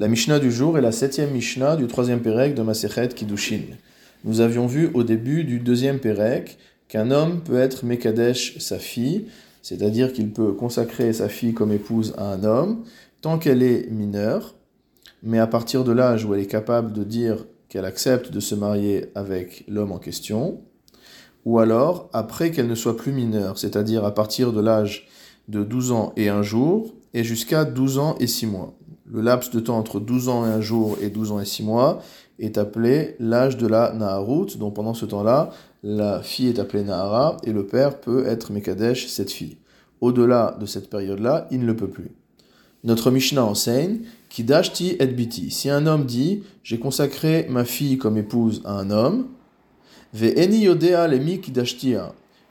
La Mishnah du jour est la septième Mishnah du troisième Pérec de Masechet Kiddushin. Nous avions vu au début du deuxième Pérec qu'un homme peut être Mekadesh sa fille, c'est-à-dire qu'il peut consacrer sa fille comme épouse à un homme tant qu'elle est mineure, mais à partir de l'âge où elle est capable de dire qu'elle accepte de se marier avec l'homme en question, ou alors après qu'elle ne soit plus mineure, c'est-à-dire à partir de l'âge de 12 ans et un jour, et jusqu'à 12 ans et 6 mois. Le laps de temps entre 12 ans et un jour et 12 ans et 6 mois est appelé l'âge de la Naharut, donc pendant ce temps-là, la fille est appelée Nahara et le père peut être Mekadesh, cette fille. Au-delà de cette période-là, il ne le peut plus. Notre Mishnah enseigne Kidashti et biti. Si un homme dit J'ai consacré ma fille comme épouse à un homme.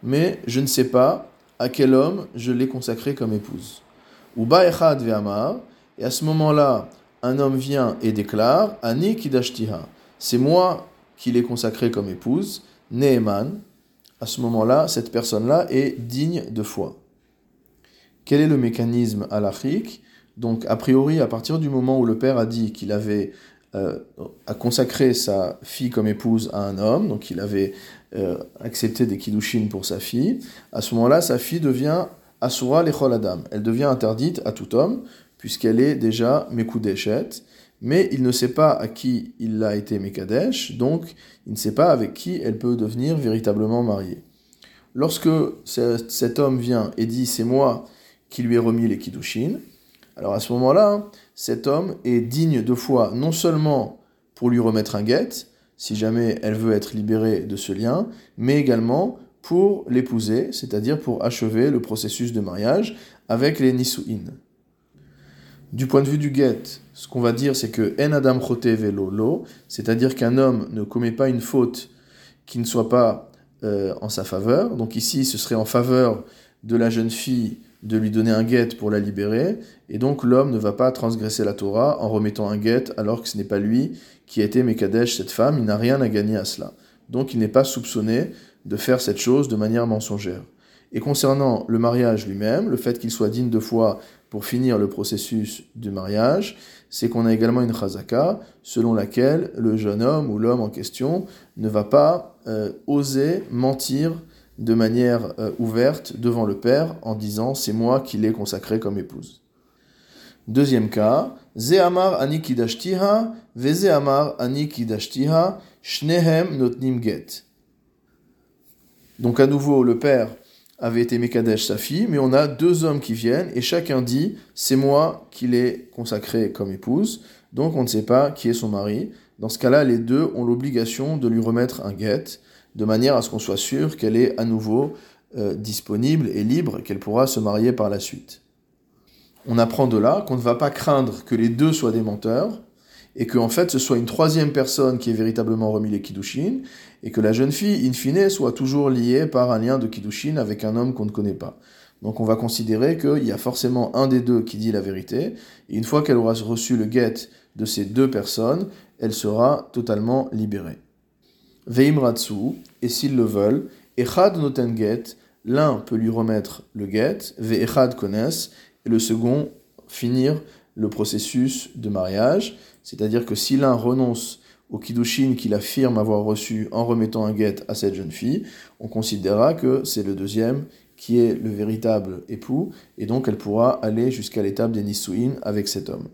Mais je ne sais pas à quel homme je l'ai consacré comme épouse. Uba echad ve'amar. Et à ce moment-là, un homme vient et déclare Ani kidashtiha. C'est moi qui l'ai consacré comme épouse. Neeman. À ce moment-là, cette personne-là est digne de foi. Quel est le mécanisme halachique Donc, a priori, à partir du moment où le père a dit qu'il avait euh, consacré sa fille comme épouse à un homme, donc il avait euh, accepté des kiddushin pour sa fille, à ce moment-là, sa fille devient asura lechol adam. Elle devient interdite à tout homme, puisqu'elle est déjà mekudeshet, mais il ne sait pas à qui il a été mekadesh, donc il ne sait pas avec qui elle peut devenir véritablement mariée. Lorsque cet homme vient et dit c'est moi qui lui ai remis les kiddushin, alors à ce moment-là, cet homme est digne de foi non seulement pour lui remettre un guet, si jamais elle veut être libérée de ce lien, mais également pour l'épouser, c'est-à-dire pour achever le processus de mariage avec les nisuin. Du point de vue du guet, ce qu'on va dire, c'est que en adam velo c'est-à-dire qu'un homme ne commet pas une faute qui ne soit pas euh, en sa faveur. Donc ici, ce serait en faveur de la jeune fille de lui donner un guet pour la libérer, et donc l'homme ne va pas transgresser la Torah en remettant un guet alors que ce n'est pas lui qui a été Mekadesh, cette femme, il n'a rien à gagner à cela. Donc il n'est pas soupçonné de faire cette chose de manière mensongère. Et concernant le mariage lui-même, le fait qu'il soit digne de foi pour finir le processus du mariage, c'est qu'on a également une chazaka selon laquelle le jeune homme ou l'homme en question ne va pas euh, oser mentir de manière euh, ouverte devant le père en disant c'est moi qui l'ai consacré comme épouse. Deuxième cas, Zehamar ani kidashtiha, Vezehamar ani Shnehem notnim get. Donc à nouveau, le père avait été Mekadesh sa fille, mais on a deux hommes qui viennent et chacun dit c'est moi qui l'ai consacré comme épouse, donc on ne sait pas qui est son mari. Dans ce cas-là, les deux ont l'obligation de lui remettre un get de manière à ce qu'on soit sûr qu'elle est à nouveau euh, disponible et libre, qu'elle pourra se marier par la suite. On apprend de là qu'on ne va pas craindre que les deux soient des menteurs, et qu'en en fait ce soit une troisième personne qui ait véritablement remis les Kiddushin, et que la jeune fille, in fine, soit toujours liée par un lien de Kiddushin avec un homme qu'on ne connaît pas. Donc on va considérer qu'il y a forcément un des deux qui dit la vérité, et une fois qu'elle aura reçu le get de ces deux personnes, elle sera totalement libérée. Veimratsu, et s'ils le veulent, Echad noten get, l'un peut lui remettre le get, Ve'echad kones, et le second finir le processus de mariage, c'est-à-dire que si l'un renonce au kiddushin qu'il affirme avoir reçu en remettant un get à cette jeune fille, on considérera que c'est le deuxième qui est le véritable époux, et donc elle pourra aller jusqu'à l'étape des nisuin avec cet homme.